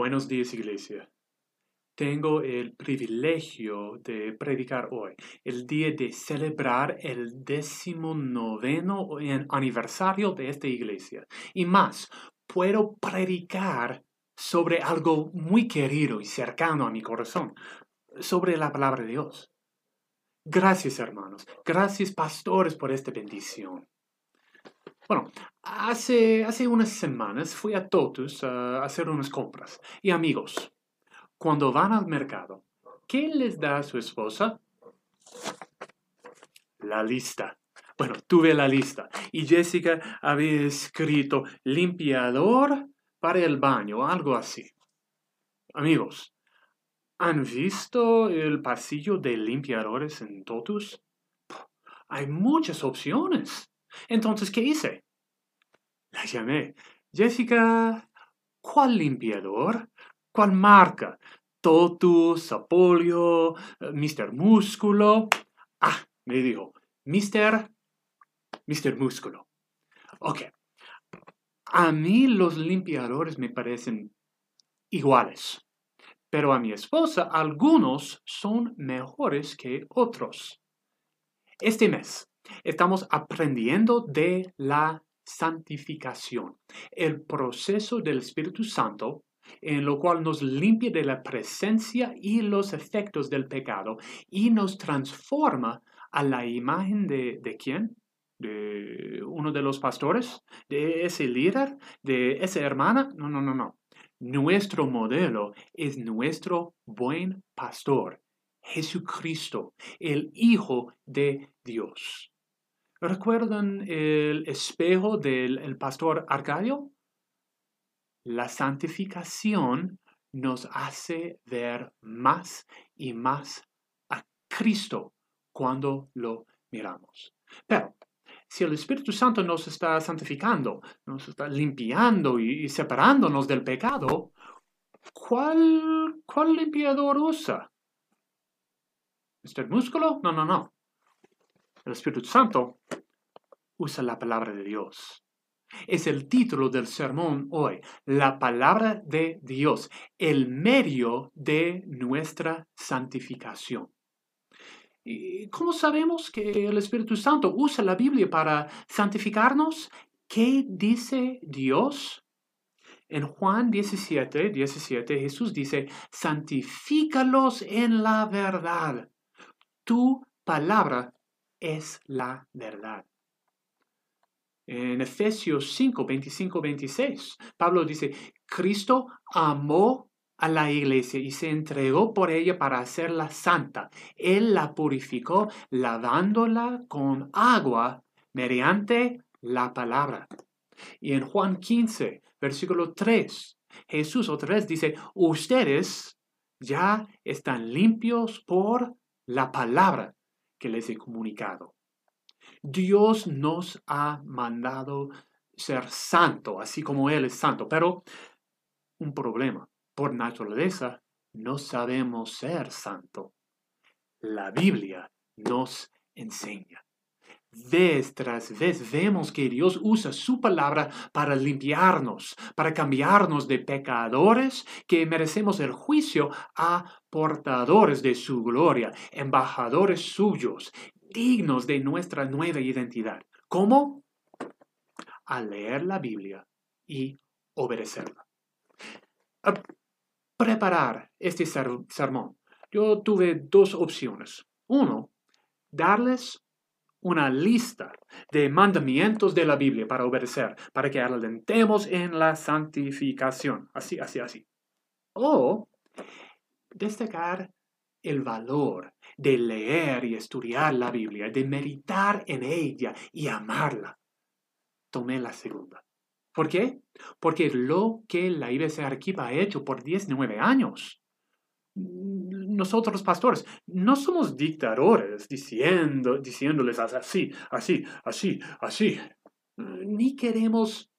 Buenos días, iglesia. Tengo el privilegio de predicar hoy, el día de celebrar el decimonoveno aniversario de esta iglesia. Y más, puedo predicar sobre algo muy querido y cercano a mi corazón, sobre la palabra de Dios. Gracias, hermanos. Gracias, pastores, por esta bendición. Bueno, hace, hace unas semanas fui a Totus a hacer unas compras. Y amigos, cuando van al mercado, ¿qué les da a su esposa? La lista. Bueno, tuve la lista y Jessica había escrito limpiador para el baño, algo así. Amigos, ¿han visto el pasillo de limpiadores en Totus? Hay muchas opciones. Entonces, ¿qué hice? La llamé. Jessica, ¿cuál limpiador? ¿Cuál marca? Totus, Apolio, eh, Mr. Músculo. Ah, me dijo, Mr. Mr. Músculo. Ok. A mí los limpiadores me parecen iguales, pero a mi esposa algunos son mejores que otros. Este mes Estamos aprendiendo de la santificación, el proceso del Espíritu Santo en lo cual nos limpia de la presencia y los efectos del pecado y nos transforma a la imagen de, de quién? De uno de los pastores, de ese líder, de esa hermana. No, no, no, no. Nuestro modelo es nuestro buen pastor, Jesucristo, el Hijo de Dios. ¿Recuerdan el espejo del pastor Arcadio? La santificación nos hace ver más y más a Cristo cuando lo miramos. Pero si el Espíritu Santo nos está santificando, nos está limpiando y, separándonos del pecado, ¿cuál, ¿cuál limpiador usa? ¿Este músculo? No, no, no. El Espíritu Santo usa la palabra de Dios. Es el título del sermón hoy, la palabra de Dios, el medio de nuestra santificación. ¿Y ¿Cómo sabemos que el Espíritu Santo usa la Biblia para santificarnos? ¿Qué dice Dios? En Juan 17, 17 Jesús dice, santifícalos en la verdad. Tu palabra es la verdad. En Efesios 5, 25, 26, Pablo dice, Cristo amó a la iglesia y se entregó por ella para hacerla santa. Él la purificó lavándola con agua mediante la palabra. Y en Juan 15, versículo 3, Jesús otra vez dice, ustedes ya están limpios por la palabra que les he comunicado. Dios nos ha mandado ser santo, así como Él es santo, pero un problema. Por naturaleza, no sabemos ser santo. La Biblia nos enseña. Vez tras vez vemos que Dios usa su palabra para limpiarnos, para cambiarnos de pecadores que merecemos el juicio a portadores de su gloria, embajadores suyos, dignos de nuestra nueva identidad. ¿Cómo? Al leer la Biblia y obedecerla. A preparar este sermón, yo tuve dos opciones. Uno, darles una lista de mandamientos de la Biblia para obedecer, para que alentemos en la santificación. Así, así, así. O destacar el valor de leer y estudiar la Biblia, de meditar en ella y amarla. Tomé la segunda. ¿Por qué? Porque lo que la Iglesia Arquiva ha hecho por 19 años nosotros pastores no somos dictadores diciendo, diciéndoles así, así, así, así. Ni queremos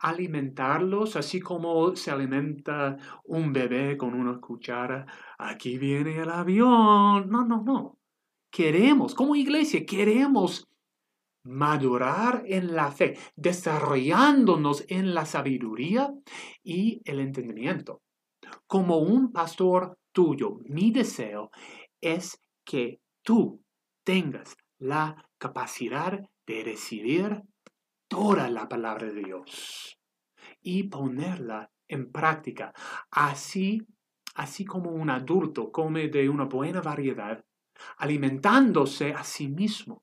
alimentarlos así como se alimenta un bebé con una cuchara. Aquí viene el avión. No, no, no. Queremos, como iglesia, queremos madurar en la fe, desarrollándonos en la sabiduría y el entendimiento. como un pastor tuyo, mi deseo es que tú tengas la capacidad de recibir toda la palabra de Dios y ponerla en práctica. Así, así como un adulto come de una buena variedad, alimentándose a sí mismo.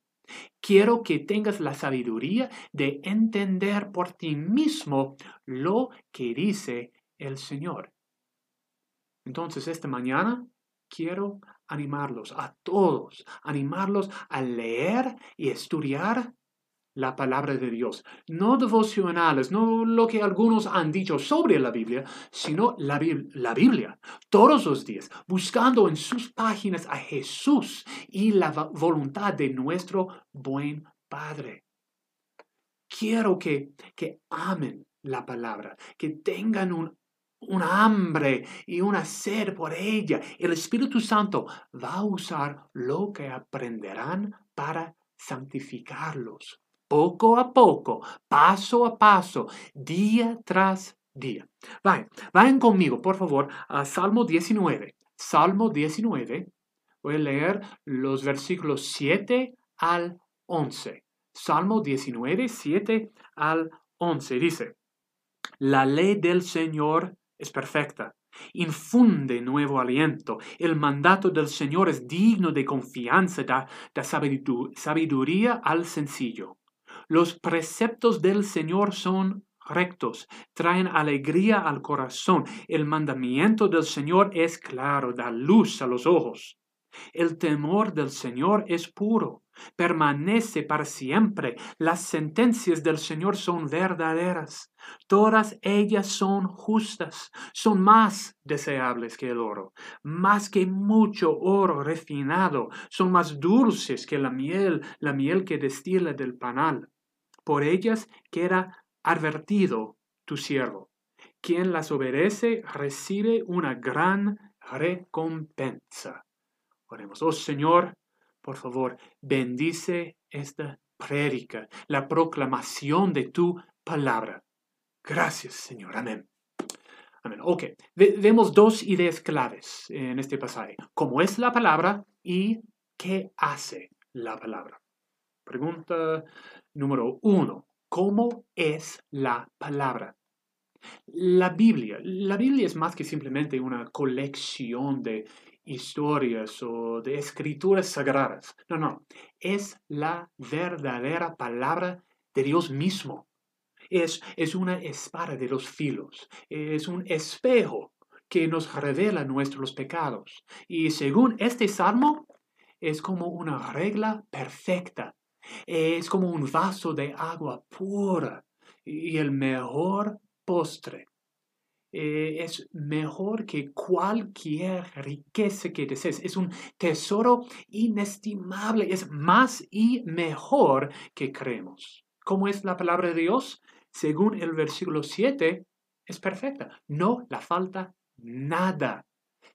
Quiero que tengas la sabiduría de entender por ti mismo lo que dice el Señor. Entonces, esta mañana quiero animarlos a todos, animarlos a leer y estudiar la palabra de Dios. No devocionales, no lo que algunos han dicho sobre la Biblia, sino la, la, Biblia. Todos los días, buscando en sus páginas a Jesús y la voluntad de nuestro buen Padre. Quiero que, que amen la palabra, que tengan un un hambre y una sed por ella. El Espíritu Santo va a usar lo que aprenderán para santificarlos, poco a poco, paso a paso, día tras día. Vayan, vayan conmigo, por favor, a Salmo 19. Salmo 19. Voy a leer los versículos 7 al 11. Salmo 19, 7 al 11. Dice, la ley del Señor es perfecta. Infunde nuevo aliento. El mandato del Señor es digno de confianza, da, da sabiduría al sencillo. Los preceptos del Señor son rectos, traen alegría al corazón. El mandamiento del Señor es claro, da luz a los ojos. El temor del Señor es puro, permanece para siempre. Las sentencias del Señor son verdaderas. Todas ellas son justas, son más deseables que el oro, más que mucho oro refinado, son más dulces que la miel, la miel que destila del panal. Por ellas queda advertido tu siervo. Quien las obedece recibe una gran recompensa. Oremos, oh Señor, por favor, bendice esta prédica, la proclamación de tu palabra. Gracias, Señor. Amén. Amén. Ok, vemos dos ideas claves en este pasaje. ¿Cómo es la palabra y qué hace la palabra? Pregunta número uno. ¿Cómo es la palabra? La Biblia. La Biblia es más que simplemente una colección de historias o de escrituras sagradas. No, no, es la verdadera palabra de Dios mismo. Es, es una espada de los filos, es un espejo que nos revela nuestros pecados. Y según este salmo, es como una regla perfecta, es como un vaso de agua pura y el mejor postre eh, es mejor que cualquier riqueza que desees. Es un tesoro inestimable, es más y mejor que creemos. ¿Cómo es la palabra de Dios? Según el versículo 7, es perfecta. No la falta nada.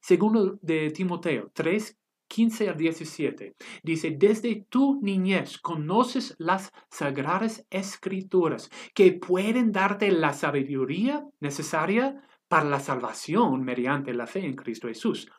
Según de Timoteo 3, 15 al 17. Dice, desde tu niñez conoces las sagradas escrituras que pueden darte la sabiduría necesaria para la salvación mediante la fe en Cristo Jesús.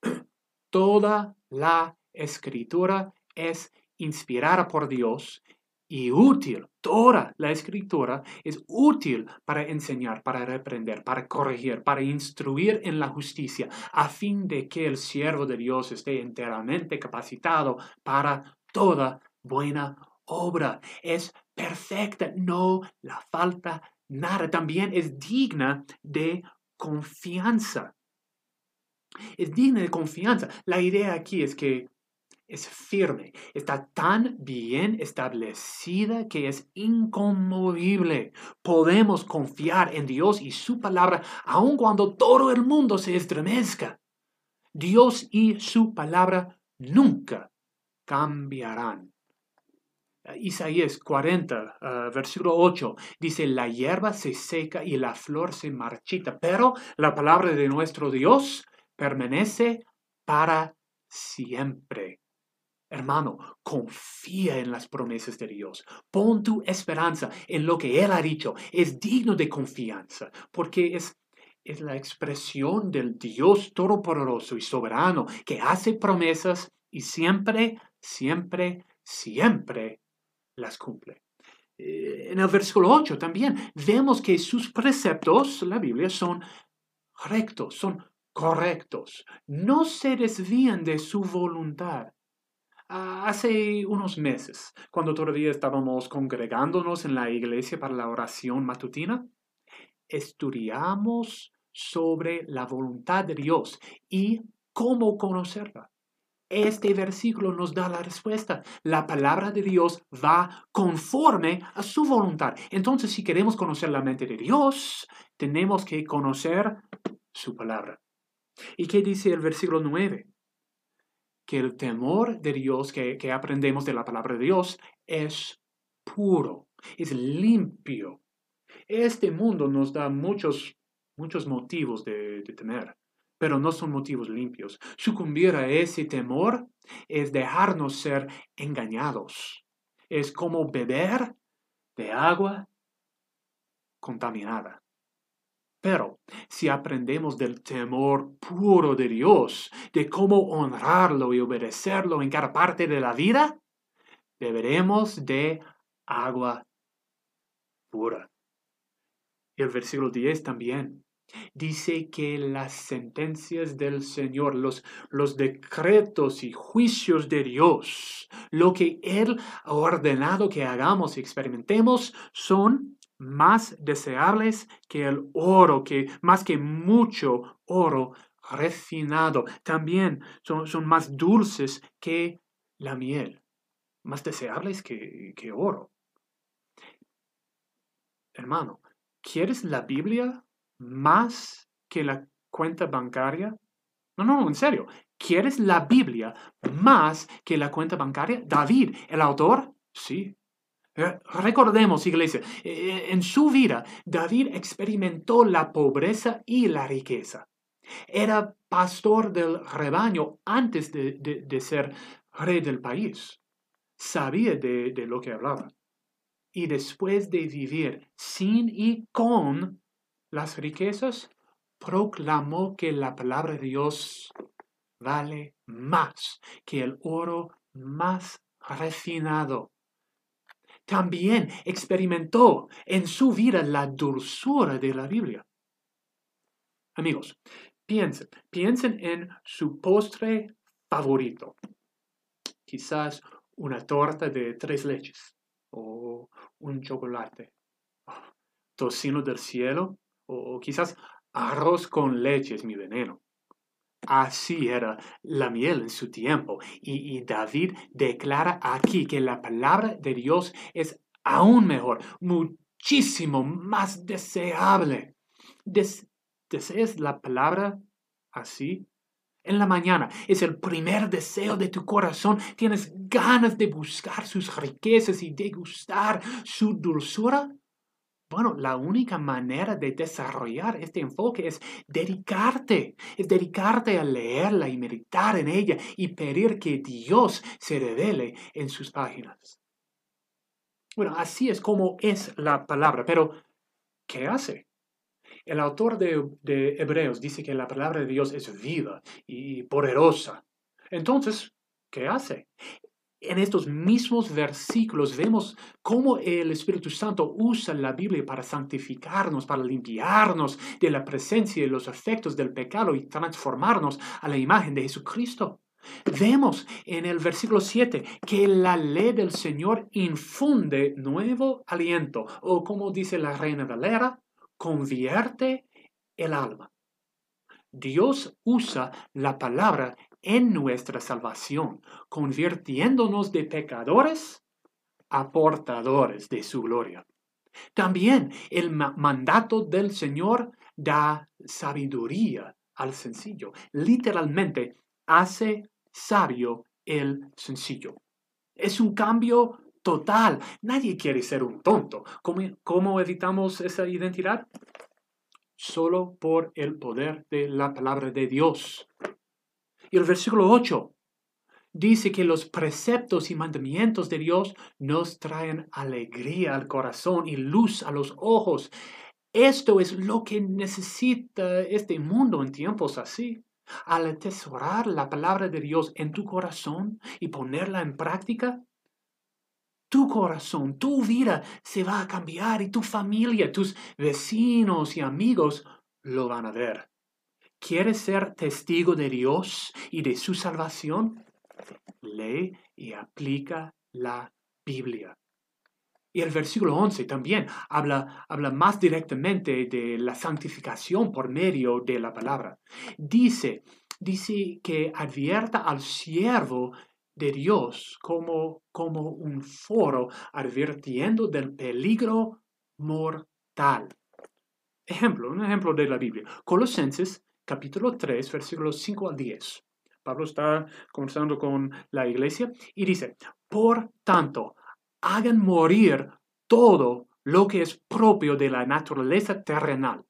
Toda la escritura es inspirada por Dios y útil. Toda la escritura es útil para enseñar, para reprender, para corregir, para instruir en la justicia, a fin de que el siervo de Dios esté enteramente capacitado para toda buena obra. Es perfecta, no la falta nada. También es digna de confianza. Es digna de confianza. La idea aquí es que es firme, está tan bien establecida que es inconmovible. Podemos confiar en Dios y su palabra aun cuando todo el mundo se estremezca. Dios y su palabra nunca cambiarán. Isaías 40, ah, versículo 8, dice, la hierba se seca y la flor se marchita, pero la palabra de nuestro Dios permanece para siempre. Hermano, confía en las promesas de Dios. Pon tu esperanza en lo que Él ha dicho. Es digno de confianza, porque es, es la expresión del Dios todopoderoso y soberano que hace promesas y siempre, siempre, siempre las cumple. Eh, en el versículo 8 también vemos que sus preceptos, la Biblia, son rectos, son correctos, no se desvían de su voluntad. Ah, hace unos meses, cuando todavía estábamos congregándonos en la iglesia para la oración matutina, estudiamos sobre la voluntad de Dios y cómo conocerla. Este versículo nos da la respuesta. La palabra de Dios va conforme a su voluntad. Entonces, si queremos conocer la mente de Dios, tenemos que conocer su palabra. ¿Y qué dice el versículo 9? Que el temor de Dios que, aprendemos de la palabra de Dios es puro, es limpio. Este mundo nos da muchos, muchos motivos de, de temer pero no son motivos limpios. Sucumbir a ese temor es dejarnos ser engañados. Es como beber de agua contaminada. Pero si aprendemos del temor puro de Dios, de cómo honrarlo y obedecerlo en cada parte de la vida, beberemos de agua pura. Y el versículo 10 también dice que las sentencias del Señor, los, los decretos y juicios de Dios, lo que Él ha ordenado que hagamos y experimentemos, son más deseables que el oro, que más que mucho oro refinado. También son, son más dulces que la miel, más deseables que, que oro. Hermano, ¿quieres la Biblia más que la cuenta bancaria? No, no, en serio. ¿Quieres la Biblia más que la cuenta bancaria? David, el autor, sí. Eh, recordemos, iglesia, eh, en su vida David experimentó la pobreza y la riqueza. Era pastor del rebaño antes de, ser rey del país. Sabía de, de lo que hablaba. Y después de vivir sin y con las riquezas, proclamó que la palabra de Dios vale más que el oro más refinado. También experimentó en su vida la dulzura de la Biblia. Amigos, piensen, piensen en su postre favorito. Quizás una torta de tres leches o un chocolate. Tocino del cielo o quizás arroz con leche es mi veneno. Así era la miel en su tiempo. Y, David declara aquí que la palabra de Dios es aún mejor, muchísimo más deseable. ¿Deseas la palabra así? En la mañana es el primer deseo de tu corazón. Tienes ganas de buscar sus riquezas y degustar su dulzura. Bueno, la única manera de desarrollar este enfoque es dedicarte, es dedicarte a leerla y meditar en ella y pedir que Dios se revele en sus páginas. Bueno, así es como es la palabra, pero ¿qué hace? El autor de, de Hebreos dice que la palabra de Dios es viva y poderosa. Entonces, ¿qué hace? En estos mismos versículos vemos cómo el Espíritu Santo usa la Biblia para santificarnos, para limpiarnos de la presencia y los efectos del pecado y transformarnos a la imagen de Jesucristo. Vemos en el versículo 7 que la ley del Señor infunde nuevo aliento, o como dice la reina Valera, convierte el alma. Dios usa la palabra en nuestra salvación, convirtiéndonos de pecadores a portadores de su gloria. También el mandato del Señor da sabiduría al sencillo. Literalmente hace sabio el sencillo. Es un cambio total. Nadie quiere ser un tonto. ¿Cómo, cómo evitamos esa identidad? Solo por el poder de la palabra de Dios. Y el versículo 8 dice que los preceptos y mandamientos de Dios nos traen alegría al corazón y luz a los ojos. Esto es lo que necesita este mundo en tiempos así. Al atesorar la palabra de Dios en tu corazón y ponerla en práctica, tu corazón, tu vida se va a cambiar y tu familia, tus vecinos y amigos lo van a ver. ¿Quieres ser testigo de Dios y de su salvación? Lee y aplica la Biblia. Y el versículo 11 también habla, habla más directamente de la santificación por medio de la palabra. Dice, dice que advierta al siervo de Dios como, como un foro advirtiendo del peligro mortal. Ejemplo, un ejemplo de la Biblia. Colosenses capítulo 3, versículos 5 al 10. Pablo está conversando con la iglesia y dice, por tanto, hagan morir todo lo que es propio de la naturaleza terrenal.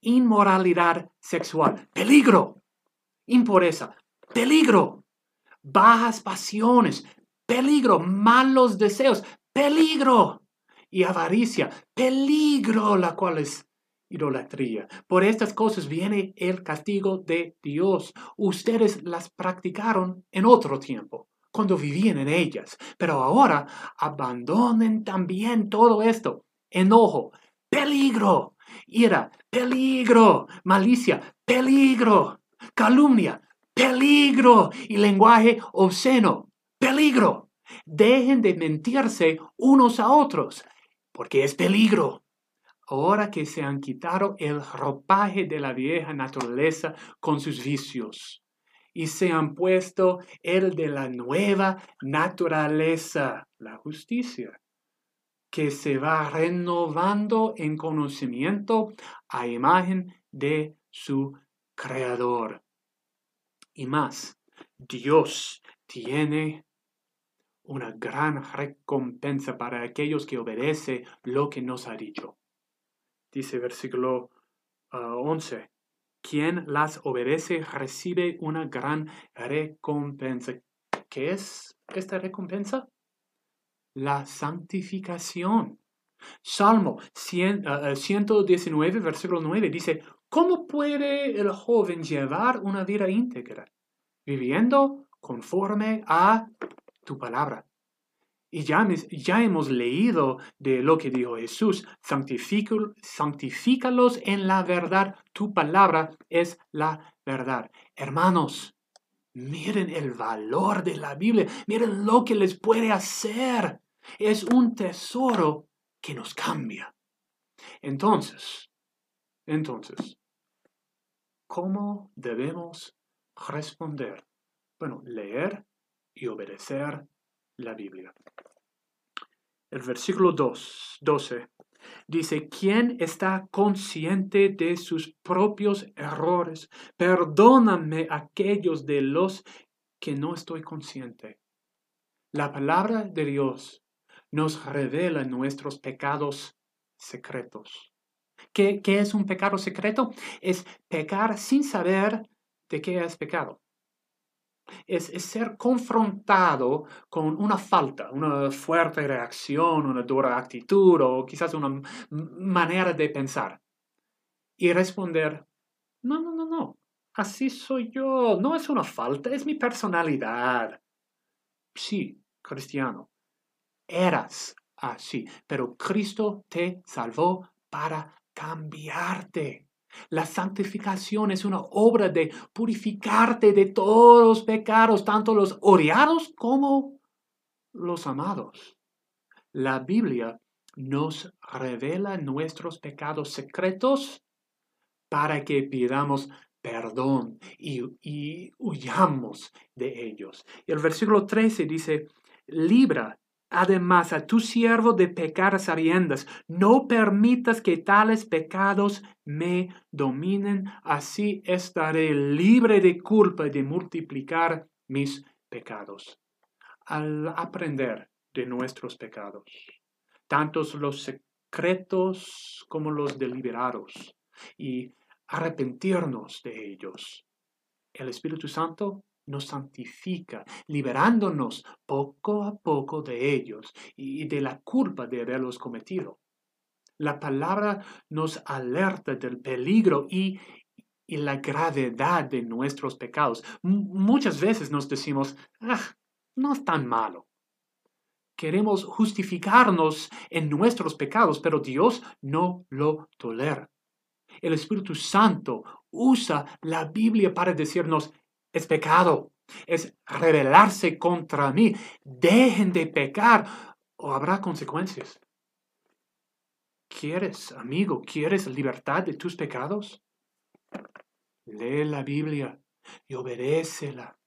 Inmoralidad sexual, peligro. Impureza, peligro. Bajas pasiones, peligro. Malos deseos, peligro. Y avaricia, peligro, la cual es idolatría. Por estas cosas viene el castigo de Dios. Ustedes las practicaron en otro tiempo, cuando vivían en ellas, pero ahora abandonen también todo esto. Enojo, peligro, ira, peligro, malicia, peligro, calumnia, peligro y lenguaje obsceno, peligro. Dejen de mentirse unos a otros, porque es peligro ahora que se han quitado el ropaje de la vieja naturaleza con sus vicios y se han puesto el de la nueva naturaleza, la justicia, que se va renovando en conocimiento a imagen de su creador. Y más, Dios tiene una gran recompensa para aquellos que obedecen lo que nos ha dicho dice versículo 11, ah, quien las obedece recibe una gran recompensa. ¿Qué es esta recompensa? La santificación. Salmo 119, ah, versículo 9 dice, ¿cómo puede el joven llevar una vida íntegra? Viviendo conforme a tu palabra. Y ya, ya, hemos leído de lo que dijo Jesús, santifícalos en la verdad, tu palabra es la verdad. Hermanos, miren el valor de la Biblia, miren lo que les puede hacer. Es un tesoro que nos cambia. Entonces, entonces, ¿cómo debemos responder? Bueno, leer y obedecer la Biblia. El versículo 2, 12 dice, ¿quién está consciente de sus propios errores? Perdóname aquellos de los que no estoy consciente. La palabra de Dios nos revela nuestros pecados secretos. ¿Qué, ¿Qué, es un pecado secreto? Es pecar sin saber de qué es pecado es, ser confrontado con una falta, una fuerte reacción, una dura actitud o quizás una manera de pensar. Y responder, no, no, no, no, así soy yo, no es una falta, es mi personalidad. Sí, cristiano, eras así, pero Cristo te salvó para cambiarte. La santificación es una obra de purificarte de todos los pecados, tanto los odiados como los amados. La Biblia nos revela nuestros pecados secretos para que pidamos perdón y, y huyamos de ellos. el versículo 13 dice, libra además a tu siervo de pecar sabiendas. No permitas que tales pecados me dominen, así estaré libre de culpa de multiplicar mis pecados. Al aprender de nuestros pecados, tantos los secretos como los deliberados, y arrepentirnos de ellos, el Espíritu Santo nos santifica, liberándonos poco a poco de ellos y de la culpa de haberlos cometido. La palabra nos alerta del peligro y, la gravedad de nuestros pecados. muchas veces nos decimos, ah, no es tan malo. Queremos justificarnos en nuestros pecados, pero Dios no lo tolera. El Espíritu Santo usa la Biblia para decirnos, es pecado, es rebelarse contra mí, dejen de pecar o habrá consecuencias. ¿Quieres, amigo, quieres libertad de tus pecados? Lee la Biblia y obedécela.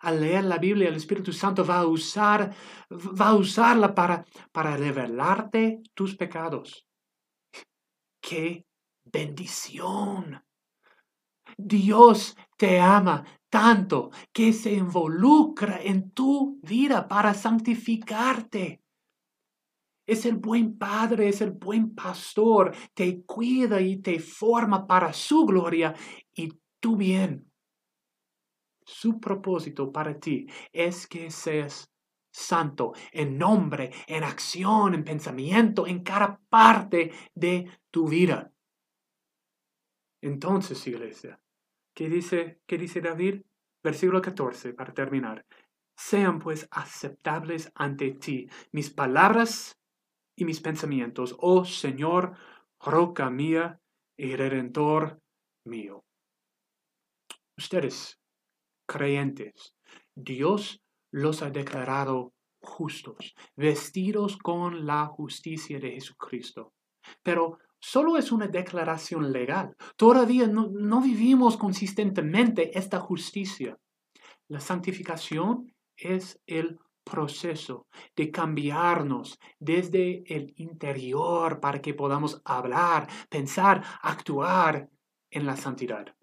Al leer la Biblia, el Espíritu Santo va a usar, va a usarla para, para revelarte tus pecados. ¡Qué bendición! Dios te ama tanto que se involucra en tu vida para santificarte. Es el buen padre, es el buen pastor, te cuida y te forma para su gloria y tu bien. Su propósito para ti es que seas santo en nombre, en acción, en pensamiento, en cada parte de tu vida. Entonces, iglesia, ¿qué dice, dice David? Versículo 14, para terminar. Sean pues aceptables ante ti mis palabras y mis pensamientos, oh Señor, roca mía y redentor mío. Ustedes, creyentes, Dios los ha declarado justos, vestidos con la justicia de Jesucristo. Pero solo es una declaración legal. Todavía no, vivimos consistentemente esta justicia. La santificación es el proceso de cambiarnos desde el interior para que podamos hablar, pensar, actuar en la santidad.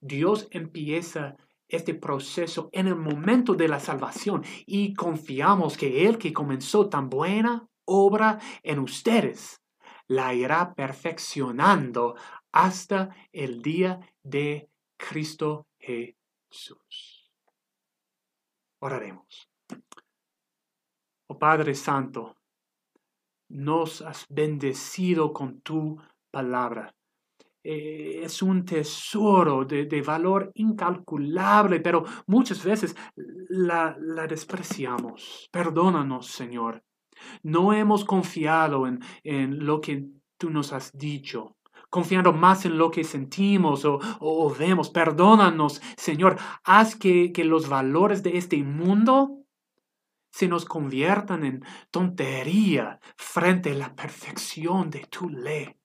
Dios empieza este proceso en el momento de la salvación y confiamos que Él que comenzó tan buena obra en ustedes la irá perfeccionando hasta el día de Cristo Jesús. Oraremos. Oh Padre Santo, nos has bendecido con tu palabra. Eh, es un tesoro de, valor incalculable, pero muchas veces la, la despreciamos. Perdónanos, Señor. No hemos confiado en, en, lo que tú nos has dicho, confiando más en lo que sentimos o, o vemos. Perdónanos, Señor. Haz que, que los valores de este mundo se nos conviertan en tontería frente a la perfección de tu ley.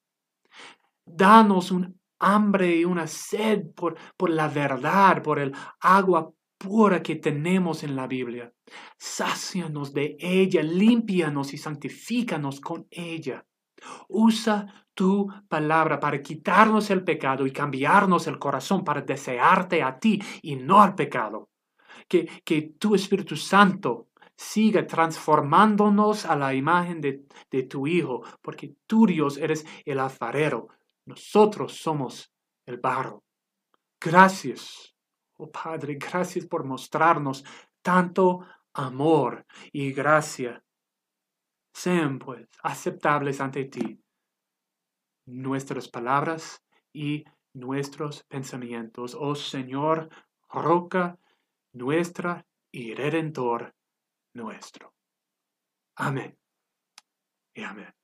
Danos un hambre y una sed por, por la verdad, por el agua pura que tenemos en la Biblia. Sácianos de ella, límpianos y santifícanos con ella. Usa tu palabra para quitarnos el pecado y cambiarnos el corazón para desearte a ti y no al pecado. Que, que tu Espíritu Santo siga transformándonos a la imagen de, de tu Hijo, porque tú Dios eres el alfarero, nosotros somos el barro. Gracias, oh Padre, gracias por mostrarnos tanto amor y gracia. Sean pues aceptables ante ti nuestras palabras y nuestros pensamientos, oh Señor, roca nuestra y redentor nuestro. Amén y amén.